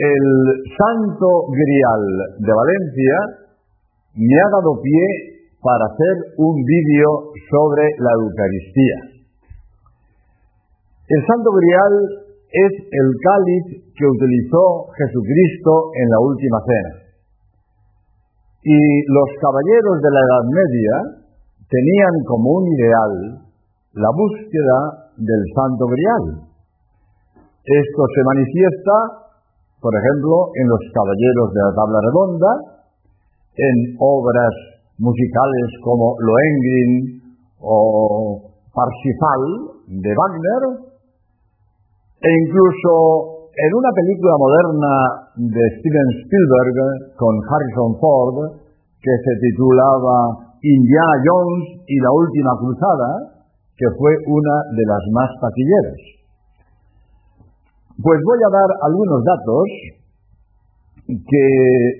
El Santo Grial de Valencia me ha dado pie para hacer un vídeo sobre la Eucaristía. El Santo Grial es el cáliz que utilizó Jesucristo en la última cena. Y los caballeros de la Edad Media tenían como un ideal la búsqueda del Santo Grial. Esto se manifiesta por ejemplo, en Los Caballeros de la Tabla Redonda, en obras musicales como Lohengrin o Parsifal de Wagner, e incluso en una película moderna de Steven Spielberg con Harrison Ford, que se titulaba Indiana Jones y la Última Cruzada, que fue una de las más taquilleras. Pues voy a dar algunos datos que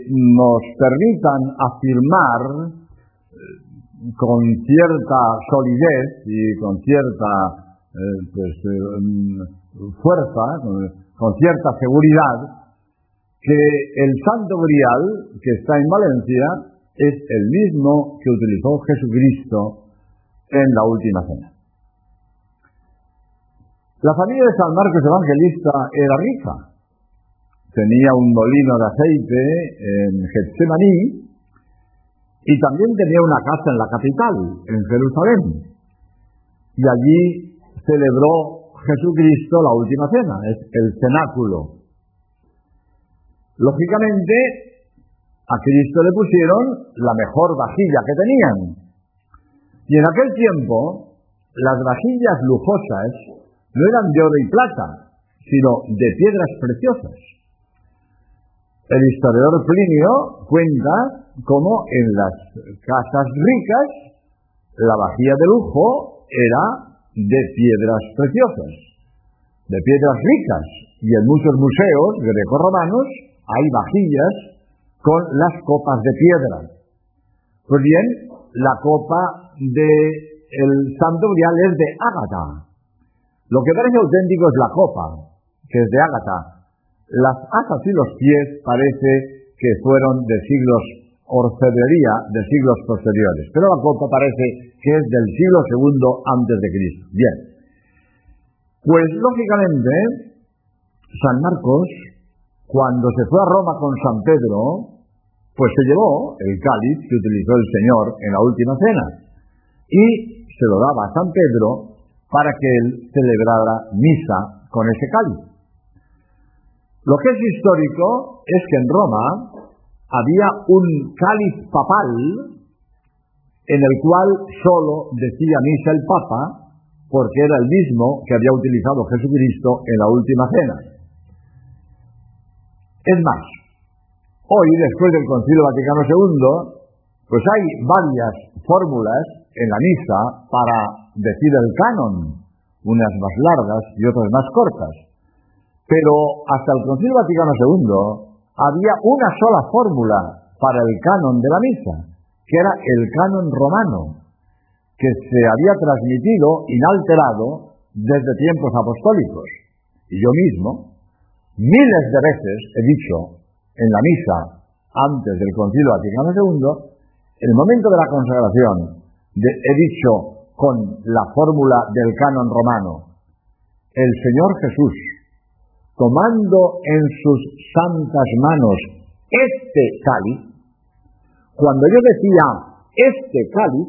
nos permitan afirmar eh, con cierta solidez y con cierta eh, pues, eh, fuerza, con, cierta seguridad, que el Santo Grial que está en Valencia es el mismo que utilizó Jesucristo en la última cena. La familia de San Marcos Evangelista era rica. Tenía un molino de aceite en Getsemaní y también tenía una casa en la capital, en Jerusalén. Y allí celebró Jesucristo la última cena, es el cenáculo. Lógicamente, a Cristo le pusieron la mejor vajilla que tenían. Y en aquel tiempo, las vajillas lujosas no eran de oro y plata, sino de piedras preciosas. El historiador Plinio cuenta cómo en las casas ricas la vajilla de lujo era de piedras preciosas, de piedras ricas, y en muchos museos greco-romanos hay vajillas con las copas de piedra. Pues bien, la copa del el Santo Grial es de ágata, lo que parece auténtico es la copa, que es de ágata. Las asas y los pies parece que fueron de siglos orfebrería de siglos posteriores, pero la copa parece que es del siglo segundo antes de Cristo. Bien, pues lógicamente San Marcos, cuando se fue a Roma con San Pedro, pues se llevó el cáliz que utilizó el Señor en la última cena y se lo daba a San Pedro para que él celebrara misa con ese cáliz. Lo que es histórico es que en Roma había un cáliz papal en el cual solo decía misa el Papa porque era el mismo que había utilizado Jesucristo en la última cena. Es más, hoy, después del Concilio Vaticano II, pues hay varias fórmulas en la misa para decir el canon, unas más largas y otras más cortas. Pero hasta el Concilio Vaticano II había una sola fórmula para el canon de la misa, que era el canon romano, que se había transmitido inalterado desde tiempos apostólicos. Y yo mismo, miles de veces he dicho en la misa antes del Concilio Vaticano II, en el momento de la consagración, he dicho con la fórmula del canon romano, el Señor Jesús, tomando en sus santas manos este cáliz, cuando yo decía este cáliz,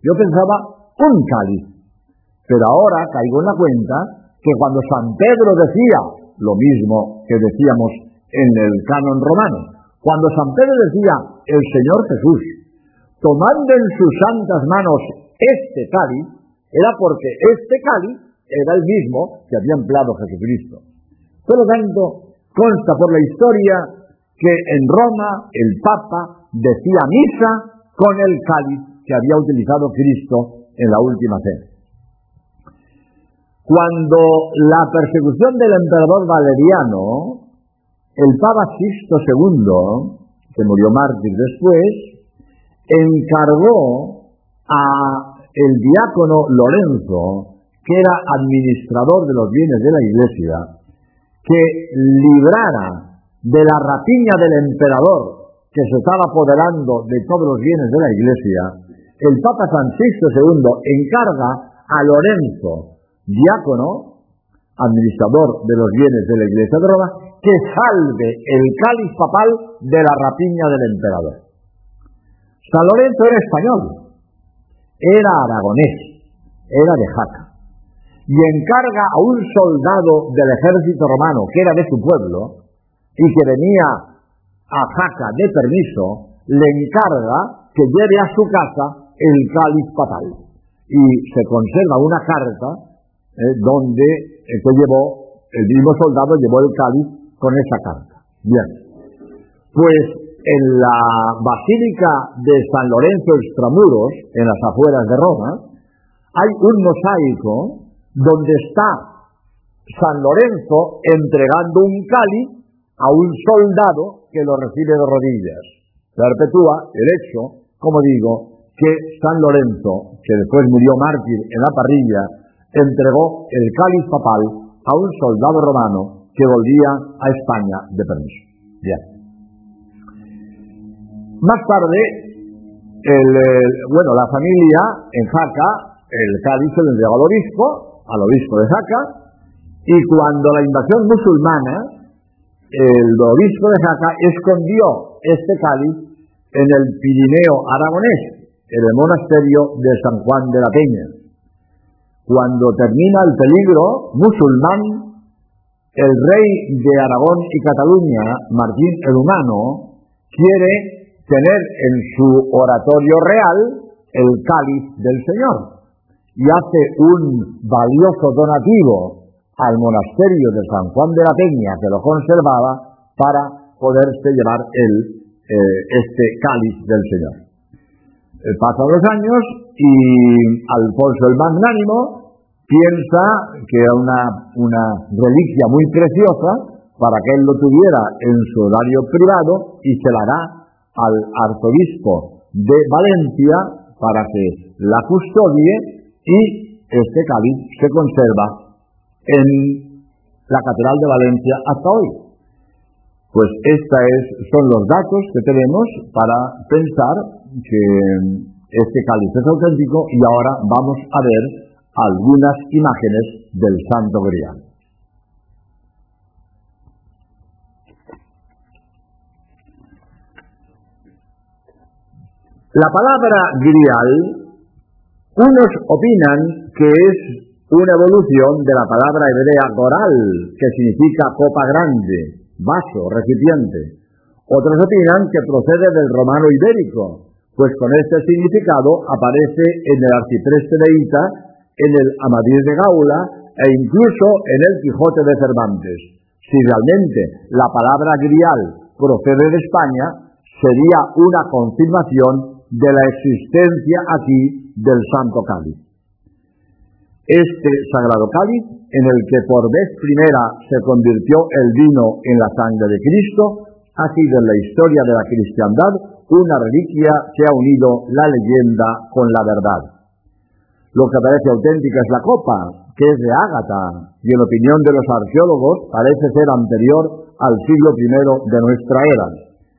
yo pensaba un cáliz, pero ahora caigo en la cuenta que cuando San Pedro decía lo mismo que decíamos en el canon romano, cuando San Pedro decía el Señor Jesús, tomando en sus santas manos este cáliz, era porque este cáliz era el mismo que había empleado Jesucristo. Por lo tanto, consta por la historia que en Roma el Papa decía misa con el cáliz que había utilizado Cristo en la última cena. Cuando la persecución del emperador Valeriano, el Papa Sisto II, que murió mártir después, encargó a el diácono Lorenzo, que era administrador de los bienes de la iglesia, que librara de la rapiña del emperador que se estaba apoderando de todos los bienes de la iglesia, el Papa Francisco II encarga a Lorenzo, diácono, administrador de los bienes de la iglesia de Roma, que salve el cáliz papal de la rapiña del emperador. San Lorenzo era español, era aragonés, era de Jaca, y encarga a un soldado del ejército romano, que era de su pueblo, y que venía a Jaca de permiso, le encarga que lleve a su casa el cáliz papal. Y se conserva una carta eh, donde eh, llevó, el mismo soldado llevó el cáliz con esa carta. Bien. Pues en la Basílica de San Lorenzo Extramuros, en las afueras de Roma, hay un mosaico donde está San Lorenzo entregando un cáliz a un soldado que lo recibe de rodillas. Perpetúa el hecho, como digo, que San Lorenzo, que después murió mártir en la parrilla, entregó el cáliz papal a un soldado romano que volvía a España de permiso. Bien. Más tarde, bueno, la familia en Jaca, el cáliz se lo entregó al obispo, al obispo de Jaca, y cuando la invasión musulmana, el obispo de Jaca escondió este cáliz en el Pirineo aragonés, en el monasterio de San Juan de la Peña. Cuando termina el peligro musulmán, el rey de Aragón y Cataluña, Martín el Humano, quiere tener en su oratorio real el cáliz del Señor y hace un valioso donativo al monasterio de San Juan de la Peña, que lo conservaba, para poderse llevar el, eh, este cáliz del Señor. Eh, pasan los años y Alfonso el Magnánimo piensa que era una, una reliquia muy preciosa para que él lo tuviera en su horario privado y se la da al arzobispo de Valencia para que la custodie y este cáliz se conserva en la Catedral de Valencia hasta hoy. Pues estos son los datos que tenemos para pensar que este cáliz es auténtico y ahora vamos a ver algunas imágenes del Santo Grial. La palabra grial, unos opinan que es una evolución de la palabra hebrea goral, que significa copa grande, vaso, recipiente. Otros opinan que procede del romano ibérico, pues con este significado aparece en el arcipreste de Ita, en el Amadís de Gaula e incluso en el Quijote de Cervantes. Si realmente la palabra grial procede de España, sería una confirmación de la existencia aquí del Santo Cáliz. Este sagrado cáliz, en el que por vez primera se convirtió el vino en la sangre de Cristo, ha sido en la historia de la cristiandad una reliquia que ha unido la leyenda con la verdad. Lo que parece auténtica es la copa, que es de ágata, y en opinión de los arqueólogos parece ser anterior al siglo I de nuestra era.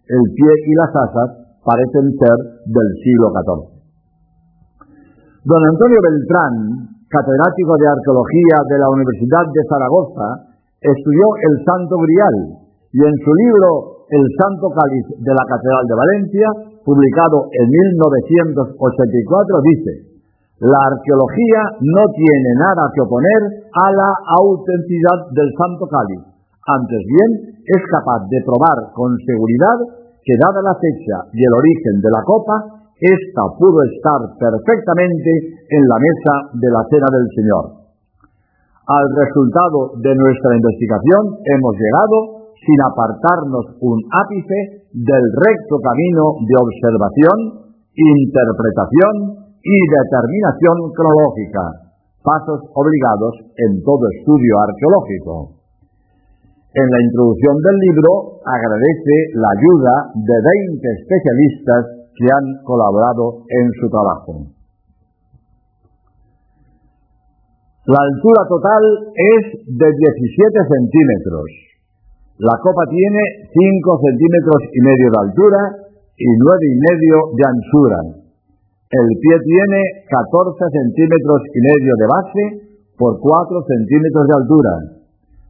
El pie y las asas parecen ser del siglo XIV. Don Antonio Beltrán, catedrático de arqueología de la Universidad de Zaragoza, estudió el Santo Grial y en su libro El Santo Cáliz de la Catedral de Valencia, publicado en 1984, dice, la arqueología no tiene nada que oponer a la autenticidad del Santo Cáliz. Antes bien, es capaz de probar con seguridad que dada la fecha y el origen de la copa, esta pudo estar perfectamente en la mesa de la cena del Señor. Al resultado de nuestra investigación hemos llegado, sin apartarnos un ápice, del recto camino de observación, interpretación y determinación cronológica, pasos obligados en todo estudio arqueológico. En la introducción del libro agradece la ayuda de 20 especialistas que han colaborado en su trabajo. La altura total es de 17 centímetros. La copa tiene 5 centímetros y medio de altura y 9 y medio de anchura. El pie tiene 14 centímetros y medio de base por 4 centímetros de altura.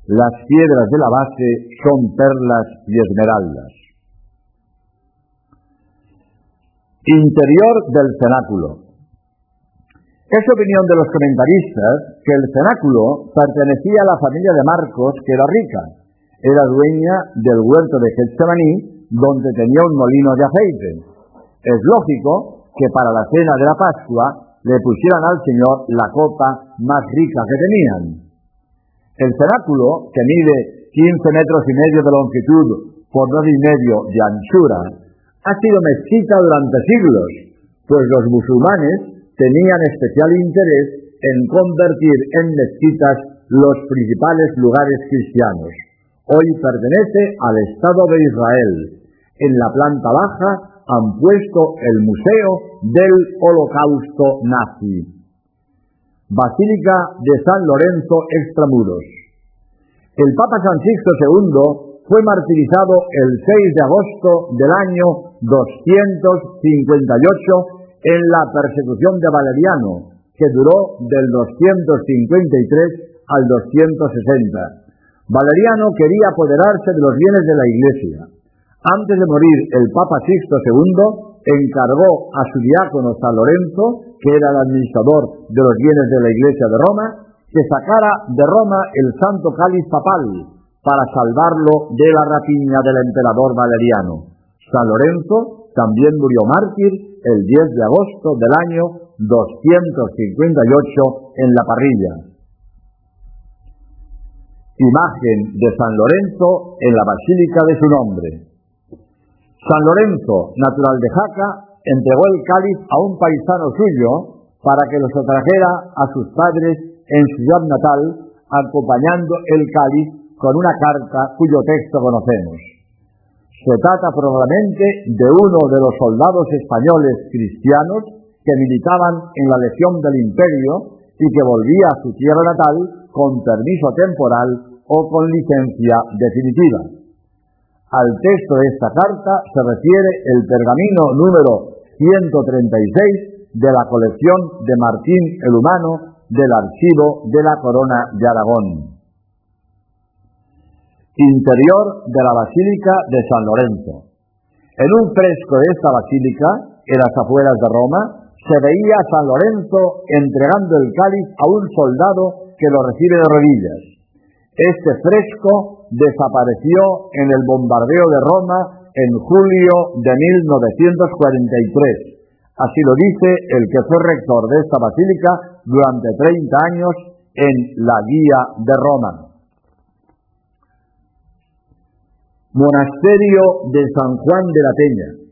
Las piedras de la base son perlas y esmeraldas. Interior del cenáculo. Es opinión de los comentaristas que el cenáculo pertenecía a la familia de Marcos, que era rica. Era dueña del huerto de Getsemaní, donde tenía un molino de aceite. Es lógico que para la cena de la Pascua le pusieran al Señor la copa más rica que tenían. El cenáculo, que mide 15 metros y medio de longitud por 9 y medio de anchura, ha sido mezquita durante siglos, pues los musulmanes tenían especial interés en convertir en mezquitas los principales lugares cristianos. Hoy pertenece al Estado de Israel. En la planta baja han puesto el Museo del Holocausto Nazi. Basílica de San Lorenzo Extramuros. El Papa Francisco II fue martirizado el 6 de agosto del año 258 en la persecución de Valeriano, que duró del 253 al 260. Valeriano quería apoderarse de los bienes de la Iglesia. Antes de morir, el Papa Sixto II encargó a su diácono San Lorenzo, que era el administrador de los bienes de la Iglesia de Roma, que sacara de Roma el santo cáliz papal para salvarlo de la rapiña del emperador Valeriano. San Lorenzo también murió mártir el 10 de agosto del año 258 en la parrilla. Imagen de San Lorenzo en la basílica de su nombre. San Lorenzo, natural de Jaca, entregó el cáliz a un paisano suyo para que lo trajera a sus padres en su ciudad natal, acompañando el cáliz con una carta cuyo texto conocemos. Se trata probablemente de uno de los soldados españoles cristianos que militaban en la Legión del Imperio y que volvía a su tierra natal con permiso temporal o con licencia definitiva. Al texto de esta carta se refiere el pergamino número 136 de la colección de Martín el Humano del archivo de la Corona de Aragón interior de la Basílica de San Lorenzo. En un fresco de esta basílica, en las afueras de Roma, se veía a San Lorenzo entregando el cáliz a un soldado que lo recibe de rodillas. Este fresco desapareció en el bombardeo de Roma en julio de 1943. Así lo dice el que fue rector de esta basílica durante 30 años en la Guía de Roma. Monasterio de San Juan de la Peña.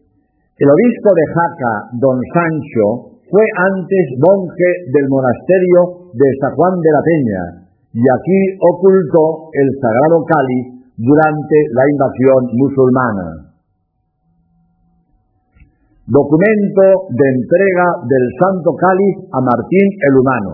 El obispo de Jaca, don Sancho, fue antes monje del monasterio de San Juan de la Peña y aquí ocultó el sagrado cáliz durante la invasión musulmana. Documento de entrega del Santo Cáliz a Martín el Humano.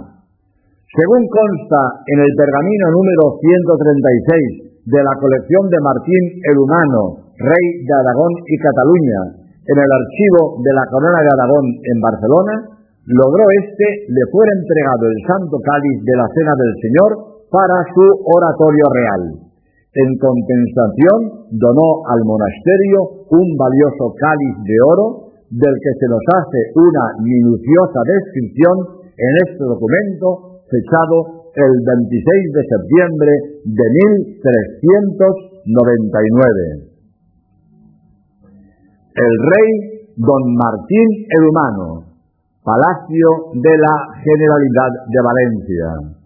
Según consta en el pergamino número 136 de la colección de Martín el Humano, rey de Aragón y Cataluña, en el archivo de la Corona de Aragón en Barcelona, logró este le fuera entregado el santo cáliz de la Cena del Señor para su oratorio real. En compensación, donó al monasterio un valioso cáliz de oro del que se nos hace una minuciosa descripción en este documento fechado el 26 de septiembre de 1399. El rey don Martín el Humano, Palacio de la Generalidad de Valencia.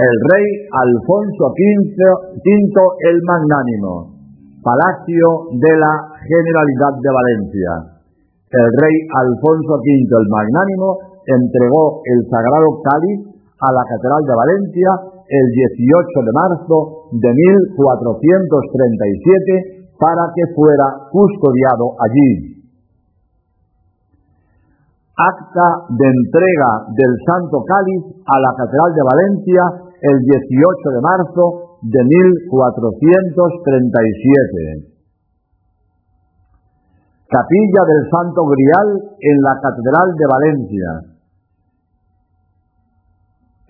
El rey Alfonso V, el Magnánimo, Palacio de la Generalidad de Valencia. El rey Alfonso V el Magnánimo entregó el sagrado cáliz a la Catedral de Valencia el 18 de marzo de 1437 para que fuera custodiado allí acta de entrega del Santo Cáliz a la Catedral de Valencia el 18 de marzo de 1437. Capilla del Santo Grial en la Catedral de Valencia.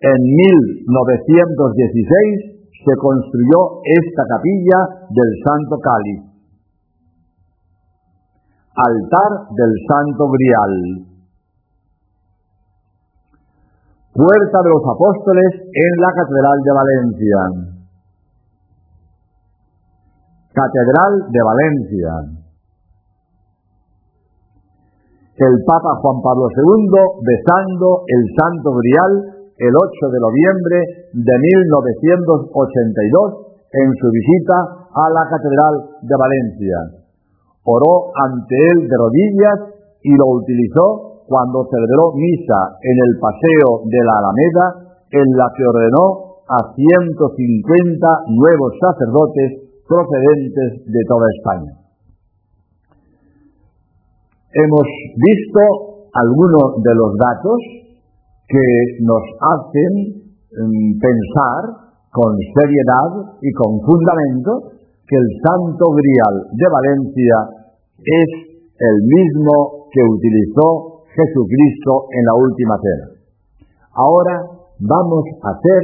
En 1916 se construyó esta capilla del Santo Cáliz. Altar del Santo Grial. Puerta de los Apóstoles en la Catedral de Valencia. Catedral de Valencia. El Papa Juan Pablo II besando el Santo Grial el 8 de noviembre de 1982 en su visita a la Catedral de Valencia. Oró ante él de rodillas y lo utilizó cuando celebró misa en el paseo de la Alameda, en la que ordenó a 150 nuevos sacerdotes procedentes de toda España. Hemos visto algunos de los datos que nos hacen mm, pensar con seriedad y con fundamento que el Santo Grial de Valencia es el mismo que utilizó Jesucristo en la última cena. Ahora vamos a hacer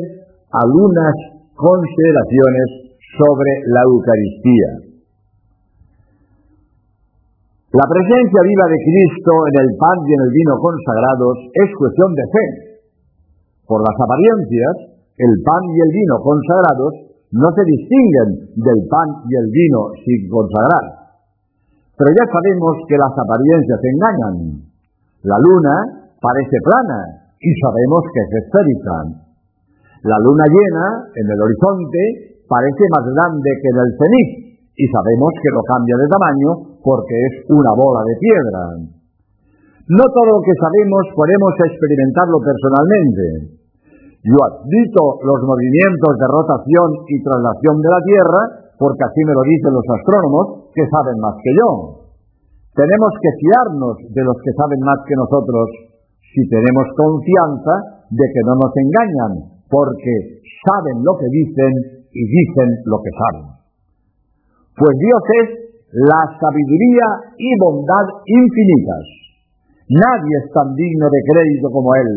algunas consideraciones sobre la Eucaristía. La presencia viva de Cristo en el pan y en el vino consagrados es cuestión de fe. Por las apariencias, el pan y el vino consagrados no se distinguen del pan y el vino sin consagrar. Pero ya sabemos que las apariencias engañan. La luna parece plana y sabemos que es esférica. La luna llena en el horizonte parece más grande que en el cenit y sabemos que lo cambia de tamaño porque es una bola de piedra. No todo lo que sabemos podemos experimentarlo personalmente. Yo admito los movimientos de rotación y traslación de la Tierra porque así me lo dicen los astrónomos que saben más que yo. Tenemos que fiarnos de los que saben más que nosotros si tenemos confianza de que no nos engañan, porque saben lo que dicen y dicen lo que saben. Pues Dios es la sabiduría y bondad infinitas. Nadie es tan digno de crédito como Él.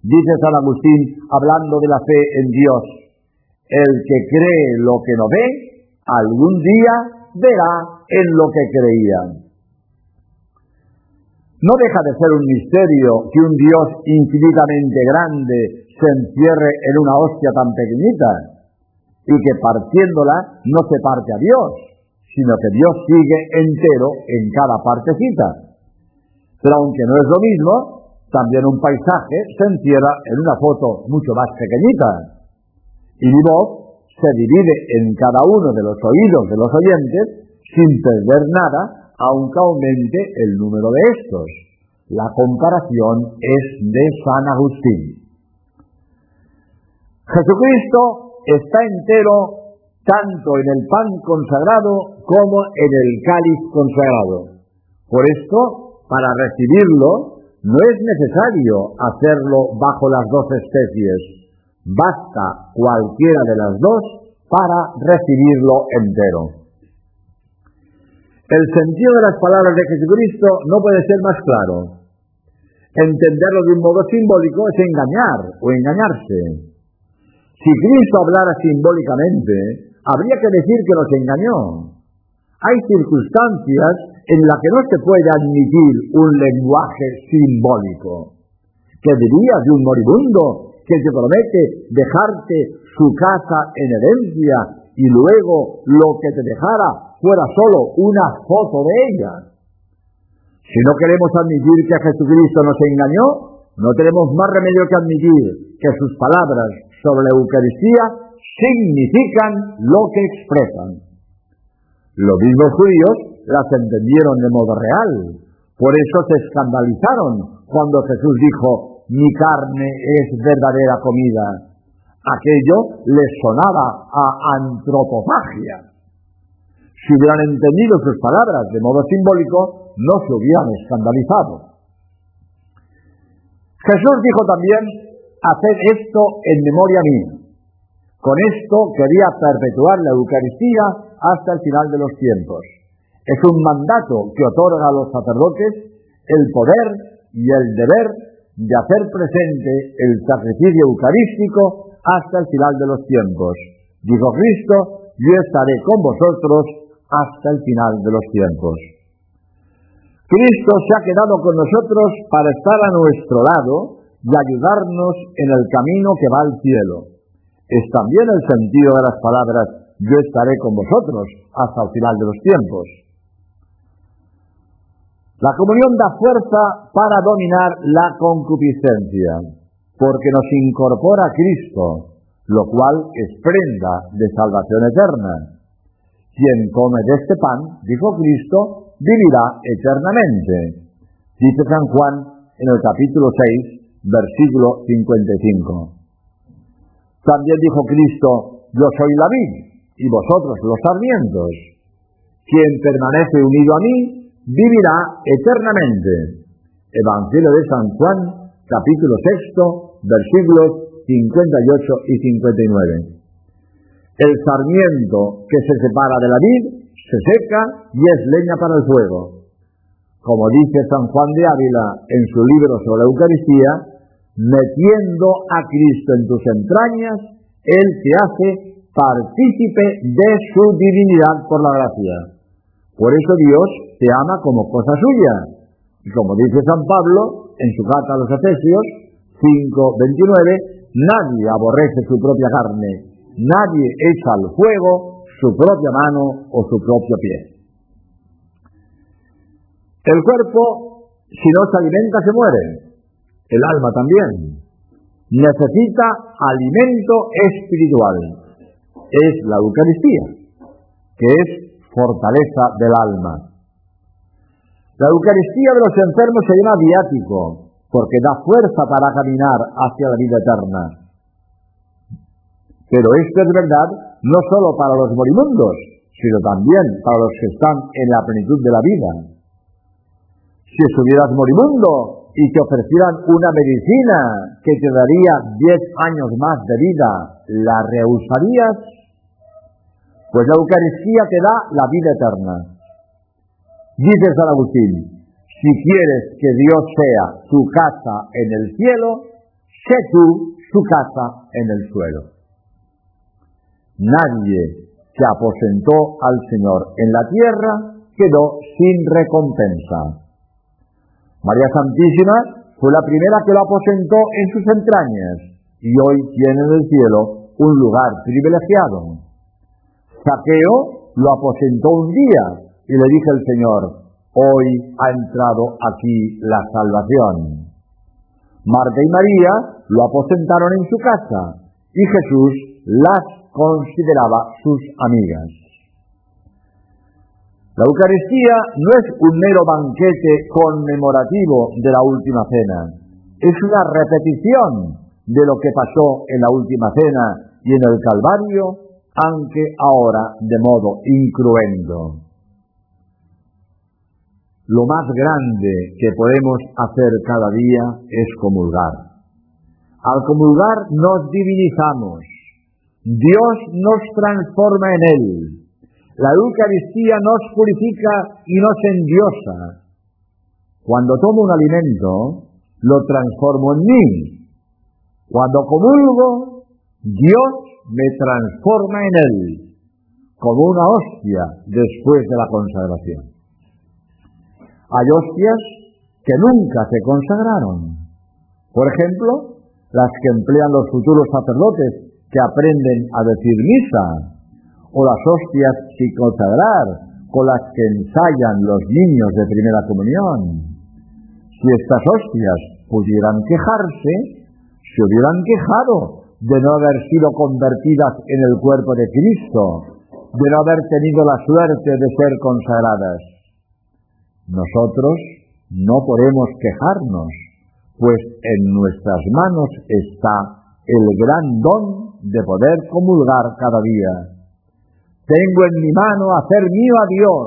Dice San Agustín, hablando de la fe en Dios, el que cree lo que no ve, algún día verá en lo que creía. No deja de ser un misterio que un Dios infinitamente grande se encierre en una hostia tan pequeñita y que partiéndola no se parte a Dios, sino que Dios sigue entero en cada partecita. Pero aunque no es lo mismo, también un paisaje se encierra en una foto mucho más pequeñita. Y mi voz se divide en cada uno de los oídos de los oyentes sin perder nada aunque aumente el número de estos. La comparación es de San Agustín. Jesucristo está entero tanto en el pan consagrado como en el cáliz consagrado. Por esto, para recibirlo, no es necesario hacerlo bajo las dos especies. Basta cualquiera de las dos para recibirlo entero. El sentido de las palabras de Jesucristo no puede ser más claro. Entenderlo de un modo simbólico es engañar o engañarse. Si Cristo hablara simbólicamente, habría que decir que nos engañó. Hay circunstancias en las que no se puede admitir un lenguaje simbólico. ¿Qué dirías de un moribundo que te promete dejarte su casa en herencia y luego lo que te dejara fuera solo una foto de ella. Si no queremos admitir que Jesucristo nos engañó, no tenemos más remedio que admitir que sus palabras sobre la Eucaristía significan lo que expresan. Los mismos judíos las entendieron de modo real. Por eso se escandalizaron cuando Jesús dijo, mi carne es verdadera comida. Aquello les sonaba a antropofagia. Si hubieran entendido sus palabras de modo simbólico, no se hubieran escandalizado. Jesús dijo también, haced esto en memoria mía. Con esto quería perpetuar la Eucaristía hasta el final de los tiempos. Es un mandato que otorga a los sacerdotes el poder y el deber de hacer presente el sacrificio eucarístico hasta el final de los tiempos. Dijo Cristo, yo estaré con vosotros hasta el final de los tiempos. Cristo se ha quedado con nosotros para estar a nuestro lado y ayudarnos en el camino que va al cielo. Es también el sentido de las palabras yo estaré con vosotros hasta el final de los tiempos. La comunión da fuerza para dominar la concupiscencia, porque nos incorpora a Cristo, lo cual es prenda de salvación eterna. Quien come de este pan, dijo Cristo, vivirá eternamente. Dice San Juan en el capítulo 6, versículo 55. También dijo Cristo, yo soy la vid y vosotros los sarmientos. Quien permanece unido a mí, vivirá eternamente. Evangelio de San Juan, capítulo 6, versículos 58 y 59. El sarmiento que se separa de la vid se seca y es leña para el fuego. Como dice San Juan de Ávila en su libro sobre la Eucaristía, metiendo a Cristo en tus entrañas, Él te hace partícipe de su divinidad por la gracia. Por eso Dios te ama como cosa suya. Y como dice San Pablo en su carta a los Efesios 5:29, nadie aborrece su propia carne, Nadie echa al fuego su propia mano o su propio pie. El cuerpo, si no se alimenta, se muere. El alma también. Necesita alimento espiritual. Es la Eucaristía, que es fortaleza del alma. La Eucaristía de los enfermos se llama viático, porque da fuerza para caminar hacia la vida eterna. Pero esto es verdad no solo para los moribundos, sino también para los que están en la plenitud de la vida. Si estuvieras moribundo y te ofrecieran una medicina que te daría 10 años más de vida, ¿la rehusarías? Pues la Eucaristía te da la vida eterna. Dice San Agustín, si quieres que Dios sea tu casa en el cielo, sé tú su casa en el suelo. Nadie que aposentó al Señor en la tierra quedó sin recompensa. María Santísima fue la primera que lo aposentó en sus entrañas y hoy tiene en el cielo un lugar privilegiado. Saqueo lo aposentó un día y le dice el Señor, hoy ha entrado aquí la salvación. Marta y María lo aposentaron en su casa y Jesús las consideraba sus amigas. La Eucaristía no es un mero banquete conmemorativo de la última cena, es una repetición de lo que pasó en la última cena y en el Calvario, aunque ahora de modo incruento. Lo más grande que podemos hacer cada día es comulgar. Al comulgar nos divinizamos, Dios nos transforma en Él. La Eucaristía nos purifica y nos endiosa. Cuando tomo un alimento, lo transformo en mí. Cuando comulgo, Dios me transforma en Él, como una hostia después de la consagración. Hay hostias que nunca se consagraron. Por ejemplo, las que emplean los futuros sacerdotes que aprenden a decir misa, o las hostias sin consagrar, con las que ensayan los niños de primera comunión. Si estas hostias pudieran quejarse, se hubieran quejado de no haber sido convertidas en el cuerpo de Cristo, de no haber tenido la suerte de ser consagradas. Nosotros no podemos quejarnos, pues en nuestras manos está el gran don de poder comulgar cada día. Tengo en mi mano hacer mío a Dios,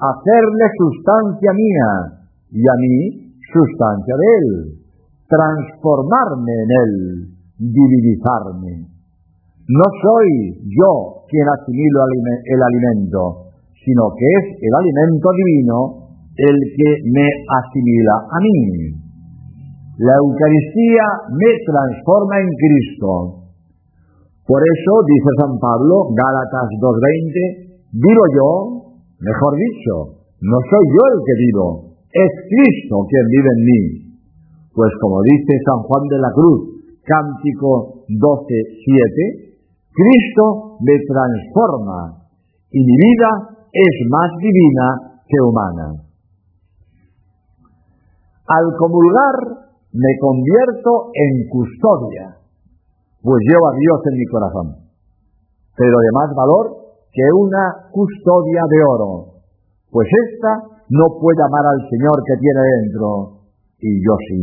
hacerle sustancia mía y a mí sustancia de Él, transformarme en Él, divinizarme. No soy yo quien asimilo el alimento, sino que es el alimento divino el que me asimila a mí. La Eucaristía me transforma en Cristo. Por eso, dice San Pablo, Gálatas 2.20, vivo yo, mejor dicho, no soy yo el que vivo, es Cristo quien vive en mí. Pues como dice San Juan de la Cruz, Cántico 12.7, Cristo me transforma y mi vida es más divina que humana. Al comulgar me convierto en custodia, pues llevo a Dios en mi corazón, pero de más valor que una custodia de oro, pues ésta no puede amar al Señor que tiene dentro, y yo sí.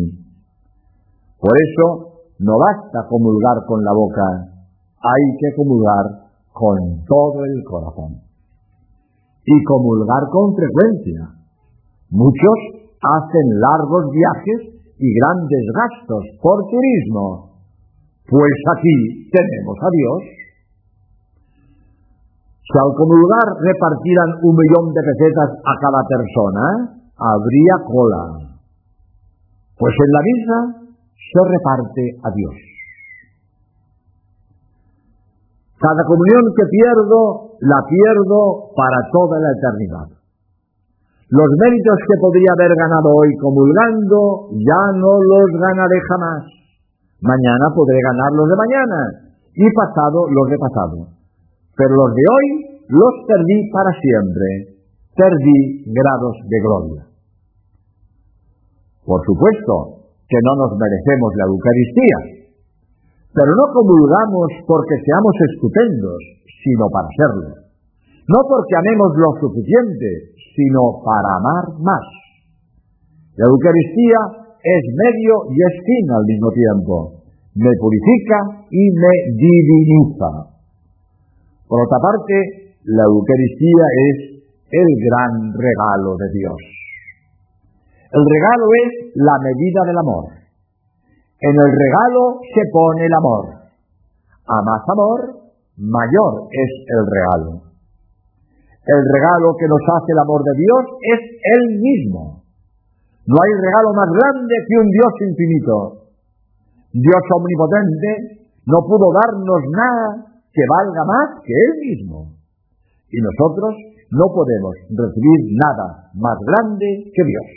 Por eso no basta comulgar con la boca, hay que comulgar con todo el corazón. Y comulgar con frecuencia. Muchos hacen largos viajes y grandes gastos por turismo, pues aquí tenemos a Dios. Si al comulgar repartieran un millón de pesetas a cada persona, habría cola. Pues en la misa se reparte a Dios. Cada comunión que pierdo, la pierdo para toda la eternidad. Los méritos que podría haber ganado hoy comulgando, ya no los ganaré jamás. Mañana podré ganar los de mañana y pasado los de pasado. Pero los de hoy los perdí para siempre. Perdí grados de gloria. Por supuesto que no nos merecemos la Eucaristía, pero no comulgamos porque seamos estupendos, sino para serlo. No porque amemos lo suficiente, sino para amar más. La Eucaristía es medio y es fin al mismo tiempo. Me purifica y me diviniza. Por otra parte, la Eucaristía es el gran regalo de Dios. El regalo es la medida del amor. En el regalo se pone el amor. A más amor, mayor es el regalo. El regalo que nos hace el amor de Dios es Él mismo. No hay regalo más grande que un Dios infinito. Dios omnipotente no pudo darnos nada que valga más que Él mismo. Y nosotros no podemos recibir nada más grande que Dios.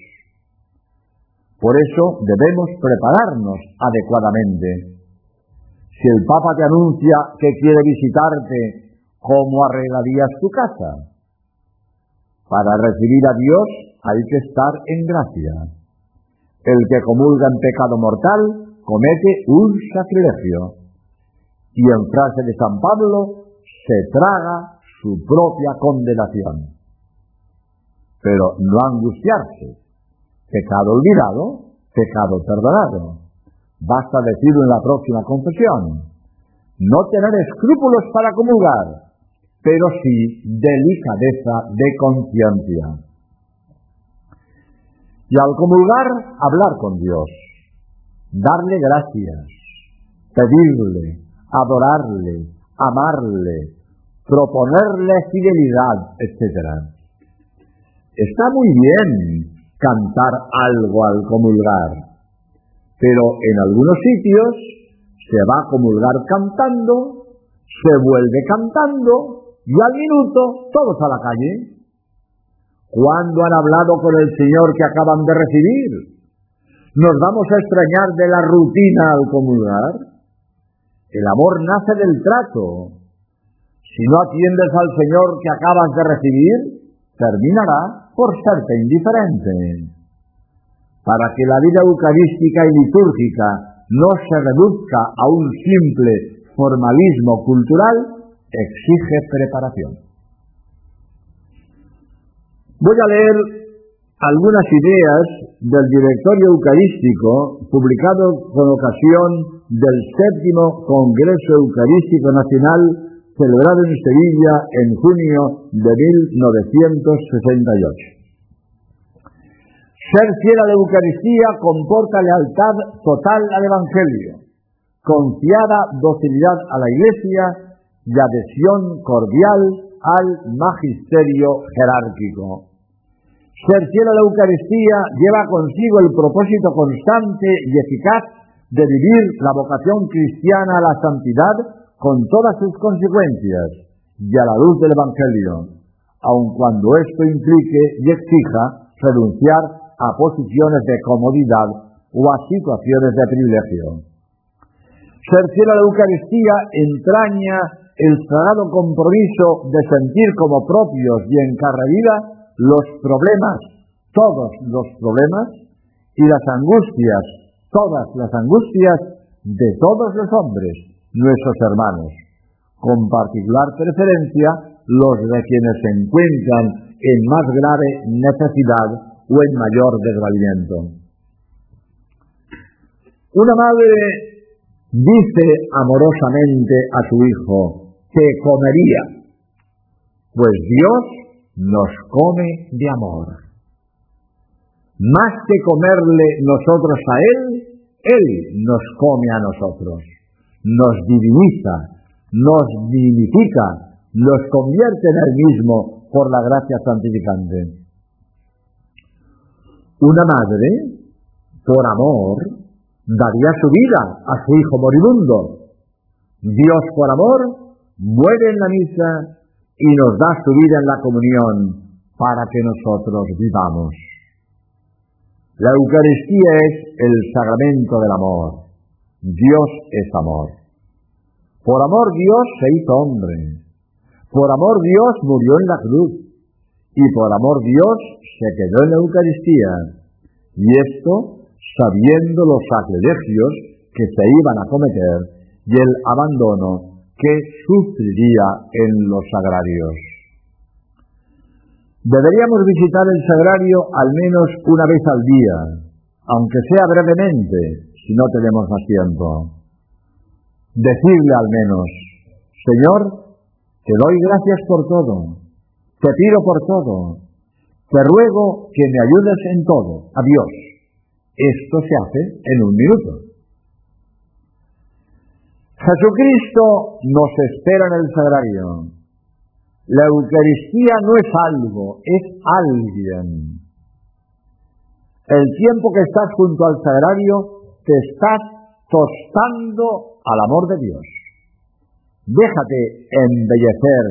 Por eso debemos prepararnos adecuadamente. Si el Papa te anuncia que quiere visitarte, ¿cómo arreglarías tu casa? Para recibir a Dios hay que estar en gracia. El que comulga en pecado mortal comete un sacrilegio. Y en frase de San Pablo, se traga su propia condenación. Pero no angustiarse, Pecado olvidado, pecado perdonado. Basta decirlo en la próxima confesión. No tener escrúpulos para comulgar, pero sí delicadeza de conciencia. Y al comulgar, hablar con Dios, darle gracias, pedirle, adorarle, amarle, proponerle fidelidad, etc. Está muy bien cantar algo al comulgar. Pero en algunos sitios se va a comulgar cantando, se vuelve cantando y al minuto todos a la calle. ¿Cuándo han hablado con el Señor que acaban de recibir? ¿Nos vamos a extrañar de la rutina al comulgar? El amor nace del trato. Si no atiendes al Señor que acabas de recibir, terminará por serte indiferente. Para que la vida eucarística y litúrgica no se reduzca a un simple formalismo cultural, exige preparación. Voy a leer algunas ideas del directorio eucarístico publicado con ocasión del séptimo Congreso Eucarístico Nacional celebrado en Sevilla en junio de 1968. Ser fiel a la Eucaristía comporta lealtad total al Evangelio, confiada docilidad a la Iglesia y adhesión cordial al magisterio jerárquico. Ser fiel a la Eucaristía lleva consigo el propósito constante y eficaz de vivir la vocación cristiana a la santidad con todas sus consecuencias y a la luz del Evangelio, aun cuando esto implique y exija renunciar a posiciones de comodidad o a situaciones de privilegio. Ser fiel a la Eucaristía entraña el sagrado compromiso de sentir como propios y en vida los problemas, todos los problemas, y las angustias, todas las angustias de todos los hombres, nuestros hermanos, con particular preferencia los de quienes se encuentran en más grave necesidad o en mayor desvalimiento. Una madre dice amorosamente a su hijo que comería, pues Dios nos come de amor. Más que comerle nosotros a Él, Él nos come a nosotros, nos diviniza, nos dignifica, nos convierte en Él mismo por la gracia santificante. Una madre, por amor, daría su vida a su hijo moribundo. Dios, por amor, muere en la misa y nos da su vida en la comunión para que nosotros vivamos. La Eucaristía es el sacramento del amor. Dios es amor. Por amor Dios se hizo hombre. Por amor Dios murió en la cruz. Y por amor Dios se quedó en la Eucaristía, y esto sabiendo los sacrilegios que se iban a cometer y el abandono que sufriría en los sagrarios. Deberíamos visitar el sagrario al menos una vez al día, aunque sea brevemente, si no tenemos más tiempo. Decirle al menos, Señor, te doy gracias por todo, te pido por todo, te ruego que me ayudes en todo. Adiós. Esto se hace en un minuto. Jesucristo nos espera en el sagrario. La Eucaristía no es algo, es alguien. El tiempo que estás junto al sagrario te estás tostando al amor de Dios. Déjate embellecer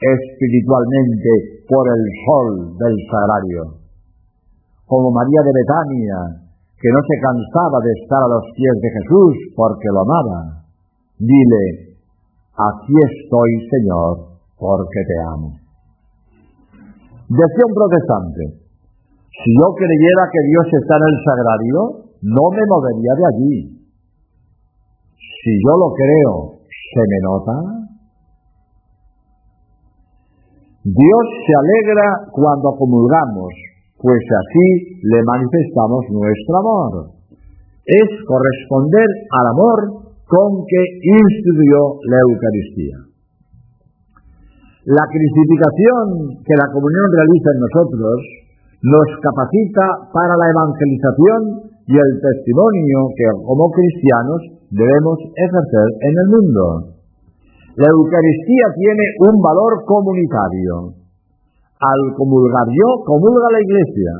espiritualmente por el sol del sagrario. Como María de Betania, que no se cansaba de estar a los pies de Jesús porque lo amaba. Dile, aquí estoy, Señor, porque te amo. Decía un protestante, si yo creyera que Dios está en el sagrario, no me movería de allí. Si yo lo creo, ¿se me nota? Dios se alegra cuando comulgamos, pues así le manifestamos nuestro amor. Es corresponder al amor con que instituyó la Eucaristía. La crucificación que la comunión realiza en nosotros nos capacita para la evangelización y el testimonio que como cristianos debemos ejercer en el mundo. La Eucaristía tiene un valor comunitario. Al comulgar yo, comulga la Iglesia.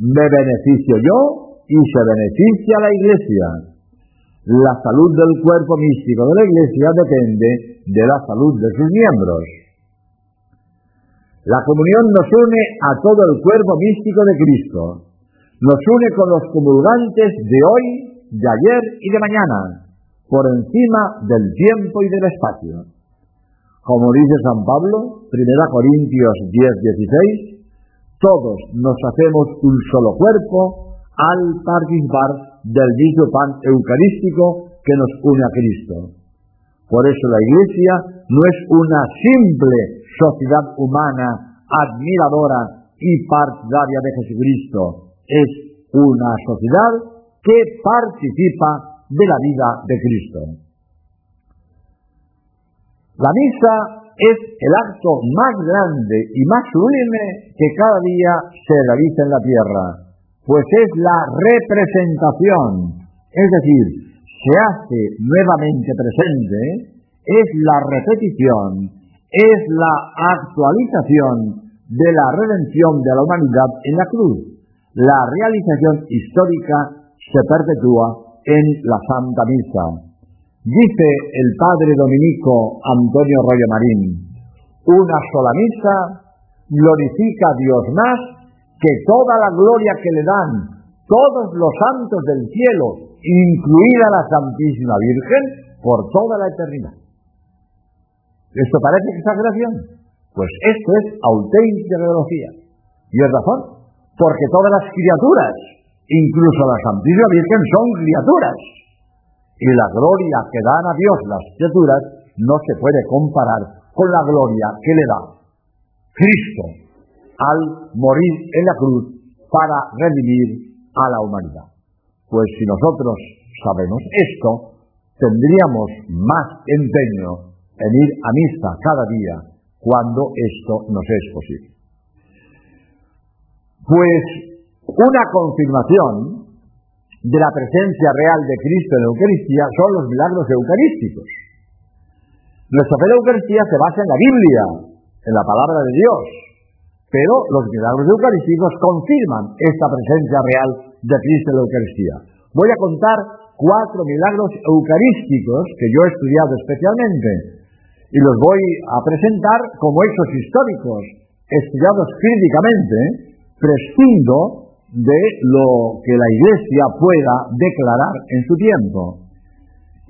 Me beneficio yo y se beneficia la Iglesia. La salud del cuerpo místico de la Iglesia depende de la salud de sus miembros. La comunión nos une a todo el cuerpo místico de Cristo. Nos une con los comulgantes de hoy, de ayer y de mañana por encima del tiempo y del espacio. Como dice San Pablo, 1 Corintios 10, 16, todos nos hacemos un solo cuerpo al participar del mismo pan eucarístico que nos une a Cristo. Por eso la Iglesia no es una simple sociedad humana admiradora y partidaria de Jesucristo, es una sociedad que participa de la vida de Cristo. La misa es el acto más grande y más sublime que cada día se realiza en la tierra, pues es la representación, es decir, se hace nuevamente presente, es la repetición, es la actualización de la redención de la humanidad en la cruz. La realización histórica se perpetúa en la Santa Misa. Dice el padre dominico Antonio Royo Marín, una sola misa glorifica a Dios más que toda la gloria que le dan todos los santos del cielo, incluida la Santísima Virgen, por toda la eternidad. ¿Esto parece exageración? Pues esto es auténtica teología. Y es razón, porque todas las criaturas, incluso la Santísima Virgen, son criaturas y la gloria que dan a Dios las criaturas no se puede comparar con la gloria que le da Cristo al morir en la cruz para redimir a la humanidad. Pues si nosotros sabemos esto, tendríamos más empeño en ir a misa cada día cuando esto nos es posible. Pues una confirmación de la presencia real de Cristo en la Eucaristía son los milagros eucarísticos. Nuestra fe de la Eucaristía se basa en la Biblia, en la palabra de Dios, pero los milagros eucarísticos confirman esta presencia real de Cristo en la Eucaristía. Voy a contar cuatro milagros eucarísticos que yo he estudiado especialmente y los voy a presentar como hechos históricos, estudiados críticamente, prescindo de lo que la Iglesia pueda declarar en su tiempo.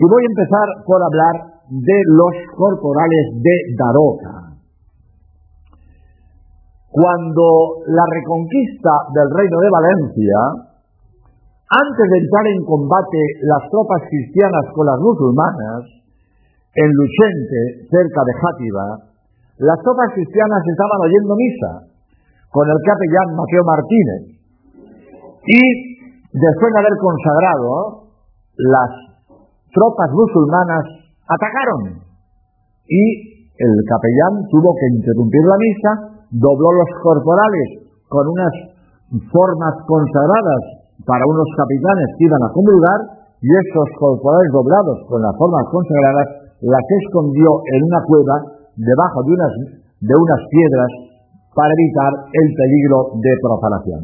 Y voy a empezar por hablar de los corporales de Daroca. Cuando la reconquista del reino de Valencia, antes de entrar en combate las tropas cristianas con las musulmanas, en Luchente, cerca de Játiva, las tropas cristianas estaban oyendo misa con el capellán Mateo Martínez, y después de haber consagrado, las tropas musulmanas atacaron. Y el capellán tuvo que interrumpir la misa, dobló los corporales con unas formas consagradas para unos capitanes que iban a comulgar y esos corporales doblados con las formas consagradas las escondió en una cueva debajo de unas, de unas piedras para evitar el peligro de profanación.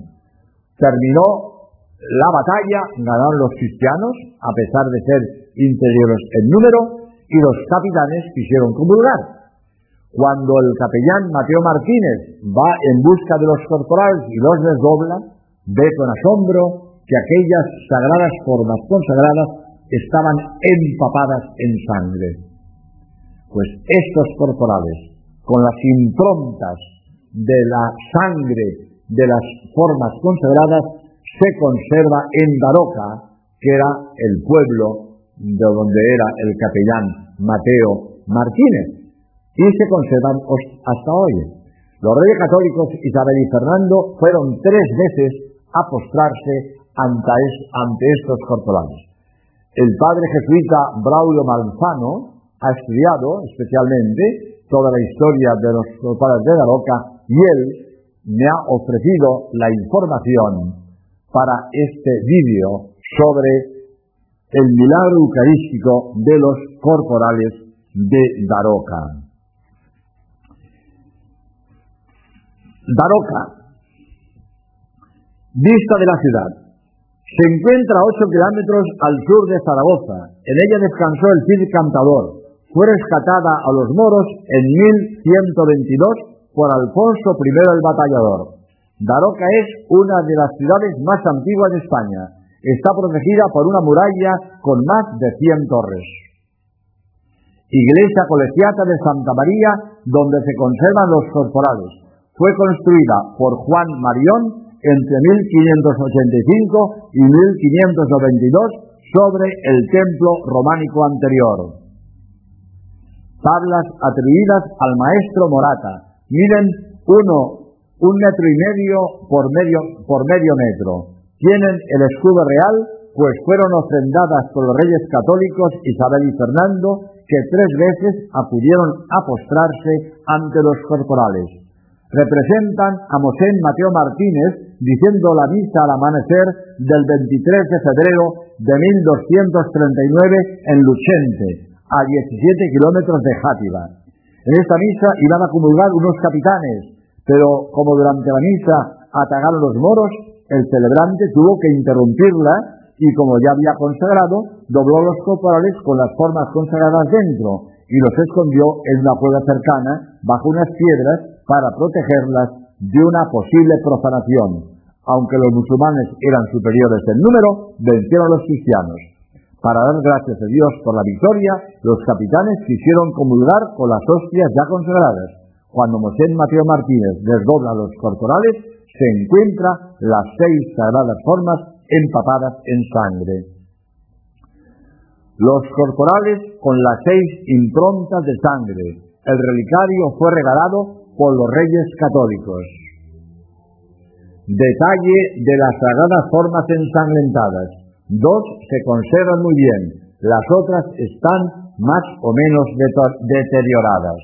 Terminó la batalla, ganaron los cristianos, a pesar de ser interiores en número, y los capitanes quisieron comulgar. Cuando el capellán Mateo Martínez va en busca de los corporales y los desdobla, ve con asombro que aquellas sagradas formas consagradas estaban empapadas en sangre. Pues estos corporales, con las improntas de la sangre de las formas consagradas se conserva en Daroca, que era el pueblo de donde era el capellán Mateo Martínez, y se conservan hasta hoy. Los reyes católicos Isabel y Fernando fueron tres veces a postrarse ante, estos corporales. El padre jesuita Braulio Manzano ha estudiado especialmente toda la historia de los corporales de Daroca y él me ha ofrecido la información para este vídeo sobre el milagro eucarístico de los corporales de Daroca. Daroca, vista de la ciudad. Se encuentra a 8 kilómetros al sur de Zaragoza. En ella descansó el Cid Cantador. Fue rescatada a los moros en 1122 por Alfonso I el Batallador. Daroca es una de las ciudades más antiguas de España. Está protegida por una muralla con más de 100 torres. Iglesia colegiata de Santa María, donde se conservan los corporales. Fue construida por Juan Marión entre 1585 y 1592 sobre el templo románico anterior. Tablas atribuidas al maestro Morata. Miden uno, un metro y medio por medio, por medio metro. Tienen el escudo real, pues fueron ofrendadas por los reyes católicos Isabel y Fernando, que tres veces acudieron a postrarse ante los corporales. Representan a Mosén Mateo Martínez diciendo la misa al amanecer del 23 de febrero de 1239 en Luchente, a 17 kilómetros de Játiva. En esta misa iban a comulgar unos capitanes, pero como durante la misa atacaron los moros, el celebrante tuvo que interrumpirla y como ya había consagrado, dobló los corporales con las formas consagradas dentro y los escondió en una cueva cercana bajo unas piedras para protegerlas de una posible profanación. Aunque los musulmanes eran superiores en número, vencieron a los cristianos. Para dar gracias a Dios por la victoria, los capitanes quisieron comulgar con las hostias ya consagradas. Cuando Mosén Mateo Martínez desdobla los corporales, se encuentra las seis sagradas formas empapadas en sangre. Los corporales con las seis improntas de sangre. El relicario fue regalado por los reyes católicos. Detalle de las sagradas formas ensangrentadas. Dos se conservan muy bien, las otras están más o menos deterioradas.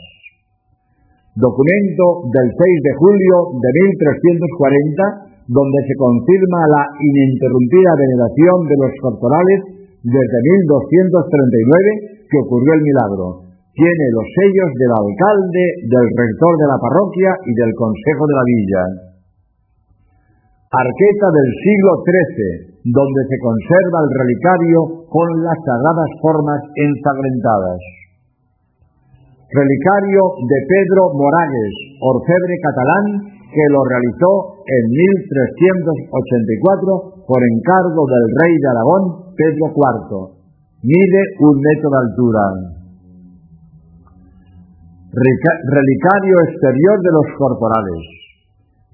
Documento del 6 de julio de 1340 donde se confirma la ininterrumpida veneración de los corporales desde 1239 que ocurrió el milagro. Tiene los sellos del alcalde, del rector de la parroquia y del consejo de la villa. Arqueta del siglo XIII, donde se conserva el relicario con las sagradas formas ensangrentadas. Relicario de Pedro Morales, orfebre catalán, que lo realizó en 1384 por encargo del rey de Aragón, Pedro IV. Mide un metro de altura. Relicario exterior de los corporales.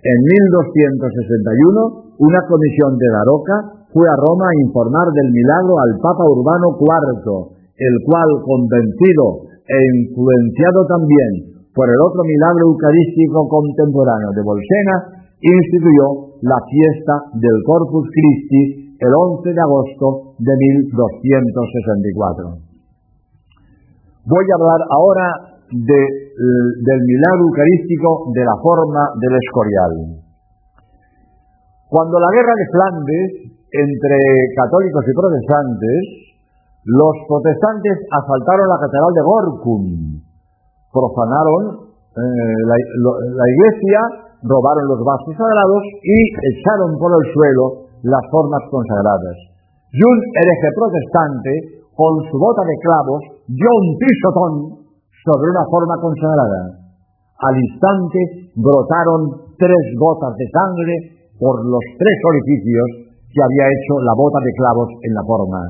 En 1261, una comisión de Daroca fue a Roma a informar del milagro al Papa Urbano IV, el cual, convencido e influenciado también por el otro milagro eucarístico contemporáneo de Bolsena, instituyó la fiesta del Corpus Christi el 11 de agosto de 1264. Voy a hablar ahora del milagro eucarístico de la forma del Escorial. Cuando la guerra de Flandes entre católicos y protestantes, los protestantes asaltaron la catedral de Gorkum, profanaron eh, la, iglesia, robaron los vasos sagrados y echaron por el suelo las formas consagradas. Y un hereje protestante, con su bota de clavos, dio un pisotón sobre una forma consagrada. Al instante brotaron tres gotas de sangre por los tres orificios que había hecho la bota de clavos en la forma.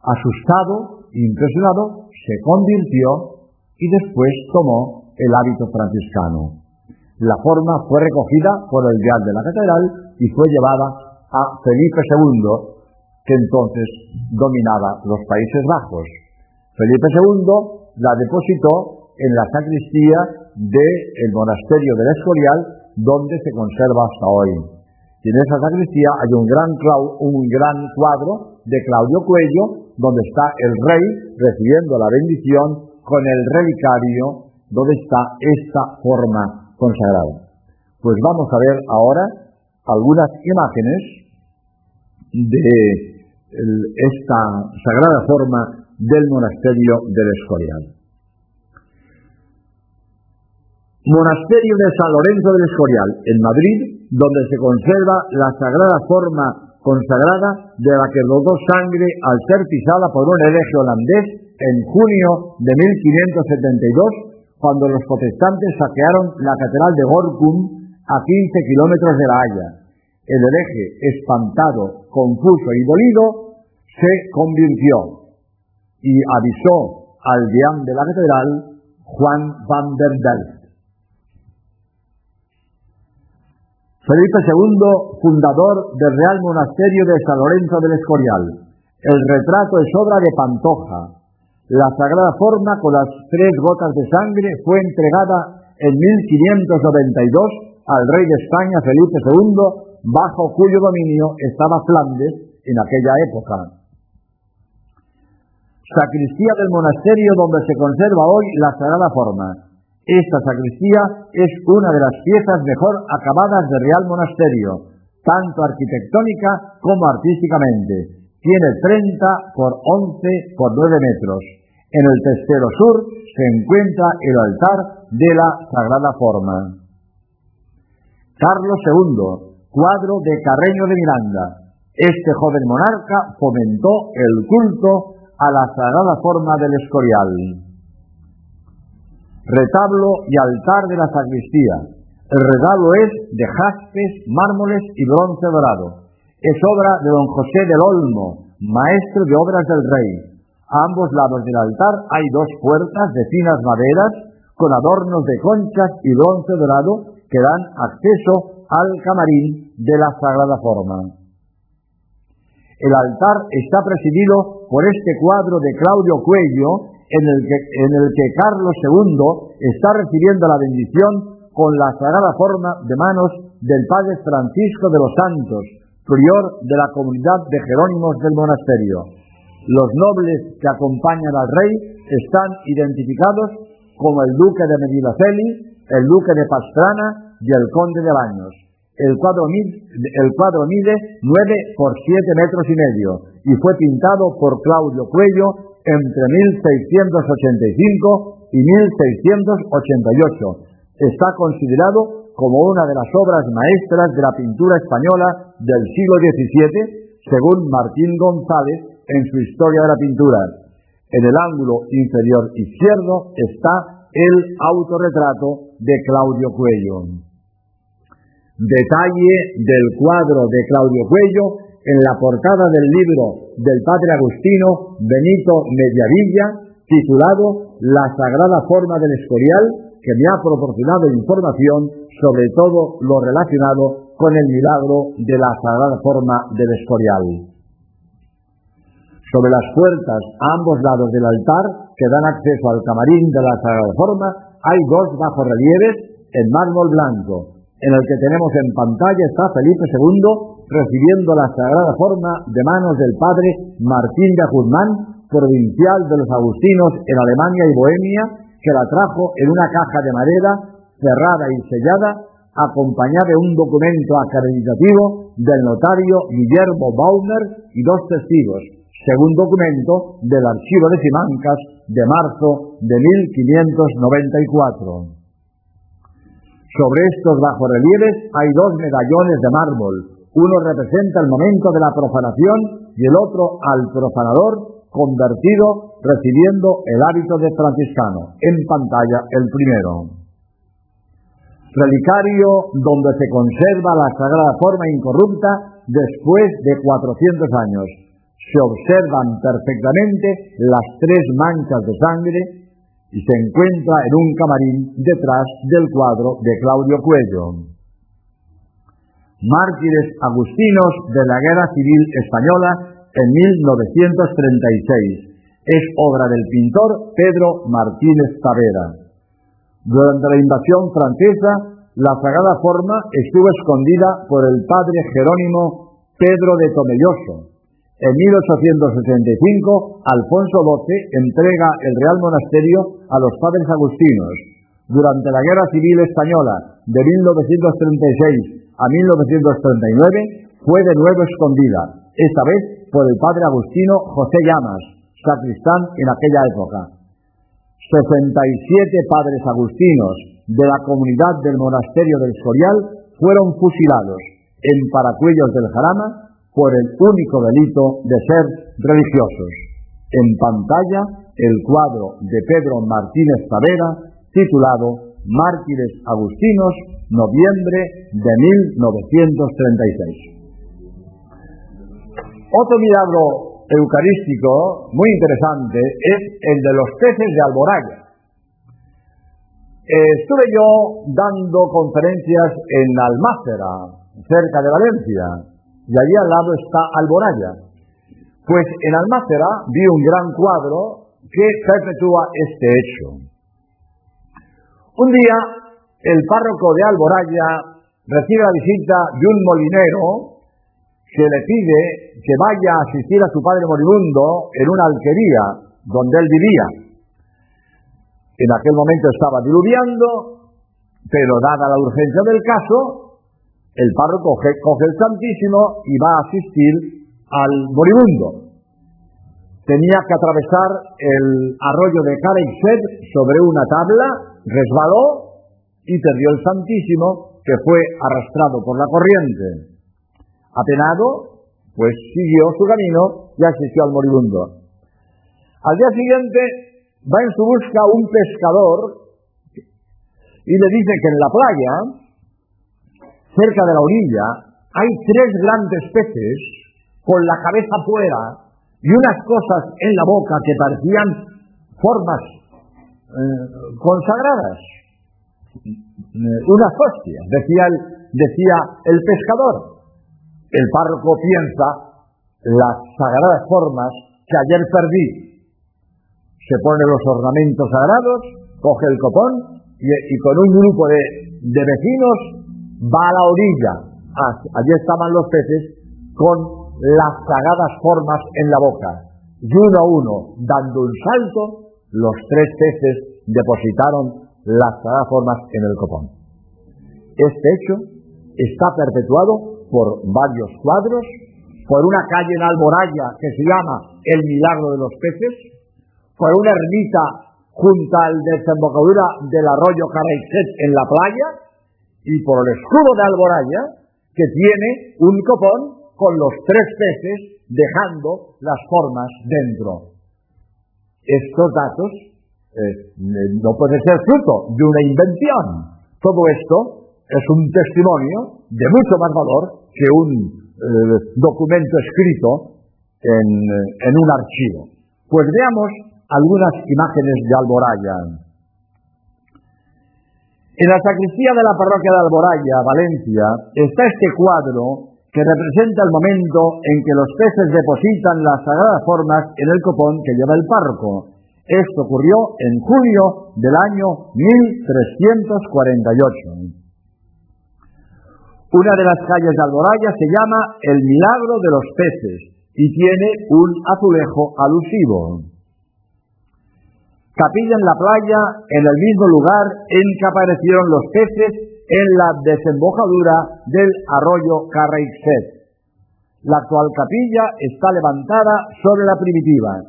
Asustado, impresionado, se convirtió y después tomó el hábito franciscano. La forma fue recogida por el vial de la catedral y fue llevada a Felipe II, que entonces dominaba los Países Bajos. Felipe II la depositó en la sacristía del monasterio del Escorial, donde se conserva hasta hoy. Y en esa sacristía hay un gran, un gran cuadro de Claudio Cuello, donde está el rey recibiendo la bendición con el relicario donde está esta forma consagrada. Pues vamos a ver ahora algunas imágenes de esta sagrada forma del monasterio del Escorial. Monasterio de San Lorenzo del Escorial, en Madrid, donde se conserva la sagrada forma consagrada de la que rodó sangre al ser pisada por un hereje holandés en junio de 1572, cuando los protestantes saquearon la catedral de Gorkum a 15 kilómetros de La Haya. El hereje, espantado, confuso y dolido, se convirtió y avisó al deán de la catedral, Juan van der Delft. Felipe II, fundador del Real Monasterio de San Lorenzo del Escorial. El retrato es obra de Pantoja. La sagrada forma con las tres gotas de sangre fue entregada en 1592 al rey de España Felipe II, bajo cuyo dominio estaba Flandes en aquella época. Sacristía del monasterio donde se conserva hoy la sagrada forma. Esta sacristía es una de las piezas mejor acabadas del Real Monasterio, tanto arquitectónica como artísticamente. Tiene 30 por 11 por 9 metros. En el testero sur se encuentra el altar de la Sagrada Forma. Carlos II, cuadro de Carreño de Miranda. Este joven monarca fomentó el culto a la Sagrada Forma del Escorial retablo y altar de la sacristía. El retablo es de jaspes, mármoles y bronce dorado. Es obra de don José del Olmo, maestro de obras del rey. A ambos lados del altar hay dos puertas de finas maderas con adornos de conchas y bronce dorado que dan acceso al camarín de la Sagrada Forma. El altar está presidido por este cuadro de Claudio Cuello, en el, que, en el que Carlos II está recibiendo la bendición con la sagrada forma de manos del Padre Francisco de los Santos, prior de la comunidad de Jerónimos del monasterio. Los nobles que acompañan al rey están identificados como el duque de Medinaceli, el duque de Pastrana y el conde de Baños. El cuadro, mide, el cuadro mide 9 por 7 metros y medio y fue pintado por Claudio Cuello entre 1685 y 1688. Está considerado como una de las obras maestras de la pintura española del siglo XVII, según Martín González en su Historia de la Pintura. En el ángulo inferior izquierdo está el autorretrato de Claudio Cuello. Detalle del cuadro de Claudio Cuello en la portada del libro del padre Agustino Benito Mediavilla, titulado La Sagrada Forma del Escorial, que me ha proporcionado información sobre todo lo relacionado con el milagro de la Sagrada Forma del Escorial. Sobre las puertas a ambos lados del altar, que dan acceso al camarín de la Sagrada Forma, hay dos bajorrelieves en mármol blanco. En el que tenemos en pantalla está Felipe II recibiendo la sagrada forma de manos del padre Martín de Guzmán, provincial de los agustinos en Alemania y Bohemia, que la trajo en una caja de madera cerrada y sellada, acompañada de un documento acreditativo del notario Guillermo Baumer y dos testigos, según documento del Archivo de Simancas de marzo de 1594. Sobre estos bajorrelieves hay dos medallones de mármol, uno representa el momento de la profanación y el otro al profanador convertido recibiendo el hábito de franciscano. En pantalla el primero. Relicario donde se conserva la sagrada forma incorrupta después de 400 años. Se observan perfectamente las tres manchas de sangre y se encuentra en un camarín detrás del cuadro de Claudio Cuello mártires agustinos de la Guerra Civil Española en 1936. Es obra del pintor Pedro Martínez Tavera. Durante la invasión francesa, la Sagrada Forma estuvo escondida por el padre Jerónimo Pedro de Tomelloso. En 1865, Alfonso XII entrega el Real Monasterio a los padres agustinos. Durante la Guerra Civil Española de 1936 a 1939 fue de nuevo escondida, esta vez por el padre agustino José Llamas, sacristán en aquella época. 67 padres agustinos de la comunidad del monasterio del Escorial fueron fusilados en Paracuellos del Jarama por el único delito de ser religiosos. En pantalla el cuadro de Pedro Martínez Tavera titulado Mártires Agustinos, noviembre de 1936. Otro milagro eucarístico muy interesante es el de los peces de Alboraya. estuve yo dando conferencias en Almácera, cerca de Valencia, y allí al lado está Alboraya. Pues en Almácera vi un gran cuadro que perpetúa este hecho. Un día, el párroco de Alboraya recibe la visita de un molinero que le pide que vaya a asistir a su padre moribundo en una alquería donde él vivía. En aquel momento estaba diluviando, pero dada la urgencia del caso, el párroco coge, el Santísimo y va a asistir al moribundo. Tenía que atravesar el arroyo de Carexet sobre una tabla, resbaló y perdió el Santísimo, que fue arrastrado por la corriente. Apenado, pues siguió su camino y asistió al moribundo. Al día siguiente va en su busca un pescador y le dice que en la playa, cerca de la orilla, hay tres grandes peces con la cabeza fuera y unas cosas en la boca que parecían formas eh, consagradas. Unas hostias, decía decía el pescador. El párroco piensa las sagradas formas que ayer perdí. Se pone los ornamentos sagrados, coge el copón y, con un grupo de, vecinos va a la orilla. Allí estaban los peces con las sagradas formas en la boca. Y uno a uno, dando un salto, los tres peces depositaron las sagradas formas en el copón. Este hecho está perpetuado por varios cuadros, por una calle en Alboraya que se llama El Milagro de los Peces, por una ermita junto al desembocadura del arroyo Caraixet en la playa y por el escudo de Alboraya que tiene un copón con los tres peces dejando las formas dentro. Estos datos eh, no pueden ser fruto de una invención. Todo esto es un testimonio de mucho más valor que un eh, documento escrito en, en un archivo. Pues veamos algunas imágenes de Alboraya. En la sacristía de la parroquia de Alboraya, Valencia, está este cuadro que representa el momento en que los peces depositan las sagradas formas en el copón que lleva el párroco. Esto ocurrió en julio del año 1348. Una de las calles de Alboraya se llama El Milagro de los Peces y tiene un azulejo alusivo. Capilla en la playa, en el mismo lugar en que aparecieron los peces en la desembocadura del arroyo Carraixet. La actual capilla está levantada sobre la primitiva.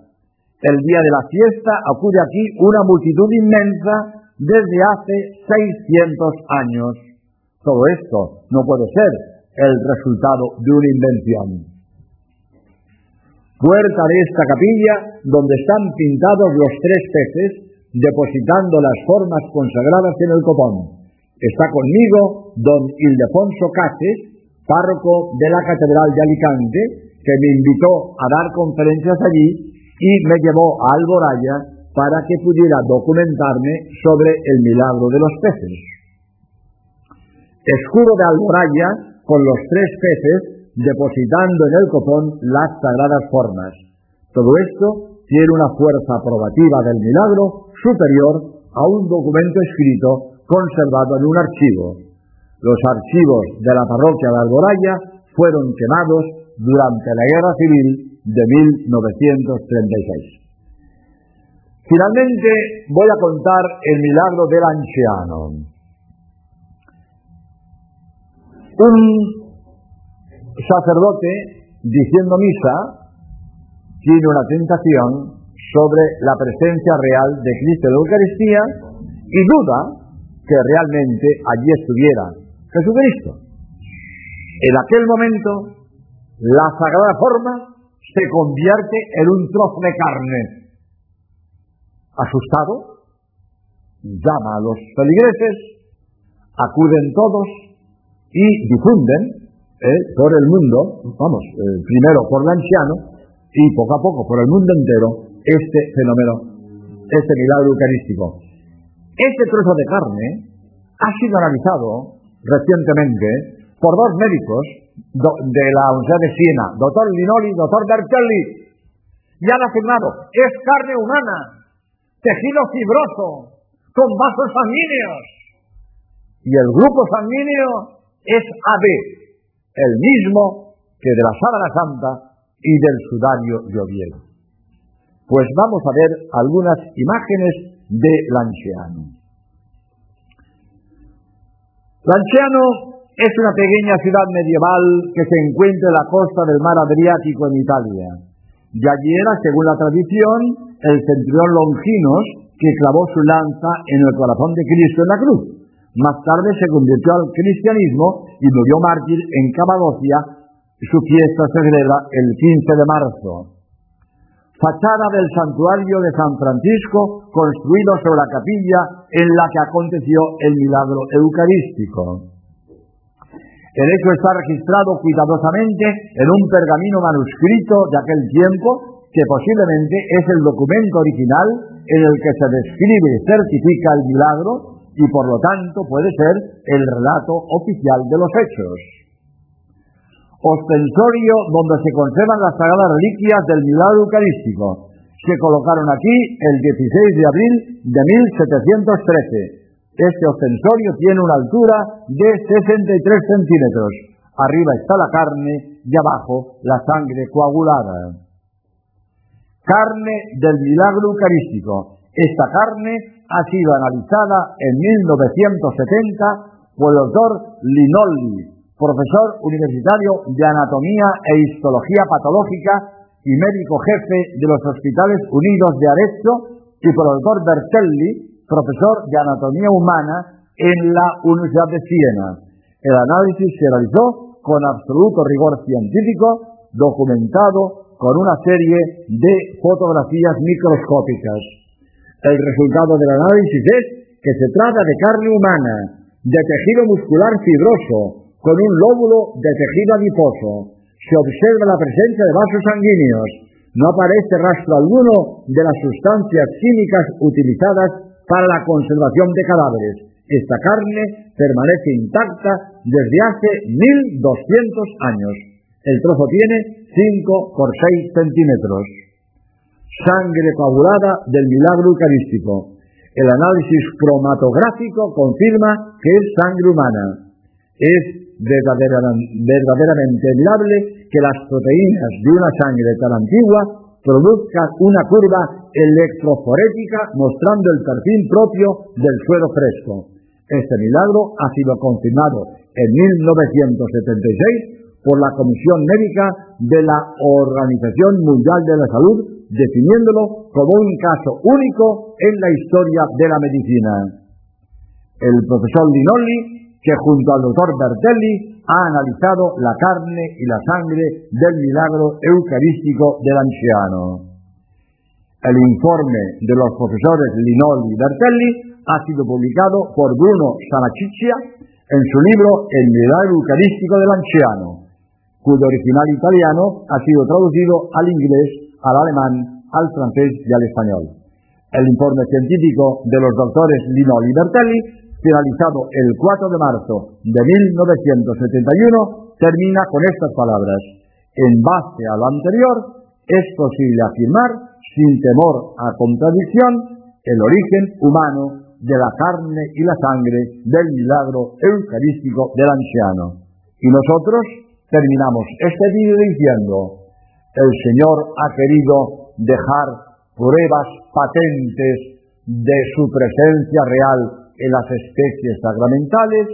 El día de la fiesta acude aquí una multitud inmensa desde hace 600 años. Todo esto no puede ser el resultado de una invención. Puerta de esta capilla donde están pintados los tres peces depositando las formas consagradas en el copón. Está conmigo don Ildefonso Cases, párroco de la Catedral de Alicante, que me invitó a dar conferencias allí y me llevó a Alboraya para que pudiera documentarme sobre el milagro de los peces escudo de alboraya con los tres peces depositando en el copón las sagradas formas. Todo esto tiene una fuerza aprobativa del milagro superior a un documento escrito conservado en un archivo. Los archivos de la parroquia de Alboraya fueron quemados durante la Guerra Civil de 1936. Finalmente voy a contar el milagro del anciano. un sacerdote diciendo misa tiene una tentación sobre la presencia real de Cristo en la Eucaristía y duda que realmente allí estuviera Jesucristo. En aquel momento, la sagrada forma se convierte en un trozo de carne. Asustado, llama a los feligreses, acuden todos, y difunden eh, por el mundo, vamos, eh, primero por el anciano y poco a poco por el mundo entero este fenómeno, este milagro eucarístico. Este trozo de carne ha sido analizado recientemente por dos médicos de la Universidad de Siena, doctor Linoli y doctor Bertelli, y han afirmado, es carne humana, tejido fibroso, con vasos sanguíneos. Y el grupo sanguíneo es AB, el mismo que de la sábana santa y del sudario lloviel. Pues vamos a ver algunas imágenes de Lanciano. Lanciano es una pequeña ciudad medieval que se encuentra en la costa del mar Adriático en Italia. Y allí era, según la tradición, el centurión Longinos que clavó su lanza en el corazón de Cristo en la cruz. Más tarde se convirtió al cristianismo y murió mártir en Capadocia. Su fiesta se celebra el 15 de marzo. Fachada del santuario de San Francisco, construido sobre la capilla en la que aconteció el milagro eucarístico. El hecho está registrado cuidadosamente en un pergamino manuscrito de aquel tiempo, que posiblemente es el documento original en el que se describe y certifica el milagro y por lo tanto puede ser el relato oficial de los hechos. Ostensorio donde se conservan las sagradas reliquias del milagro eucarístico. Se colocaron aquí el 16 de abril de 1713. Este ostensorio tiene una altura de 63 centímetros. Arriba está la carne y abajo la sangre coagulada. Carne del milagro eucarístico. Esta carne ha sido analizada en 1970 por el doctor Linolli, profesor universitario de Anatomía e Histología Patológica y médico jefe de los Hospitales Unidos de Arezzo, y por el doctor Bertelli, profesor de Anatomía Humana en la Universidad de Siena. El análisis se realizó con absoluto rigor científico, documentado con una serie de fotografías microscópicas. El resultado del análisis es que se trata de carne humana, de tejido muscular fibroso, con un lóbulo de tejido adiposo. Se observa la presencia de vasos sanguíneos. No aparece rastro alguno de las sustancias químicas utilizadas para la conservación de cadáveres. Esta carne permanece intacta desde hace 1200 años. El trozo tiene 5 por 6 centímetros sangre coagulada del milagro eucarístico. El análisis cromatográfico confirma que es sangre humana. Es verdaderamente admirable que las proteínas de una sangre tan antigua produzcan una curva electroforética mostrando el perfil propio del suelo fresco. Este milagro ha sido confirmado en 1976 por la Comisión Médica de la Organización Mundial de la Salud definiéndolo como un caso único en la historia de la medicina. El profesor Linolli, que junto al doctor Bertelli ha analizado la carne y la sangre del milagro eucarístico del anciano. El informe de los profesores Linolli y Bertelli ha sido publicado por Bruno Sanachiccia en su libro El milagro eucarístico del anciano, cuyo original italiano ha sido traducido al inglés al alemán, al francés y al español. El informe científico de los doctores Lino y Bertelli, finalizado el 4 de marzo de 1971, termina con estas palabras. En base a lo anterior, es posible afirmar, sin temor a contradicción, el origen humano de la carne y la sangre del milagro eucarístico del anciano. Y nosotros terminamos este vídeo diciendo, el Señor ha querido dejar pruebas patentes de su presencia real en las especies sacramentales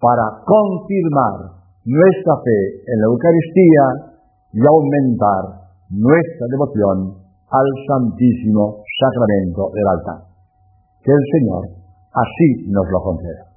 para confirmar nuestra fe en la Eucaristía y aumentar nuestra devoción al Santísimo Sacramento del altar. Que el Señor así nos lo conceda.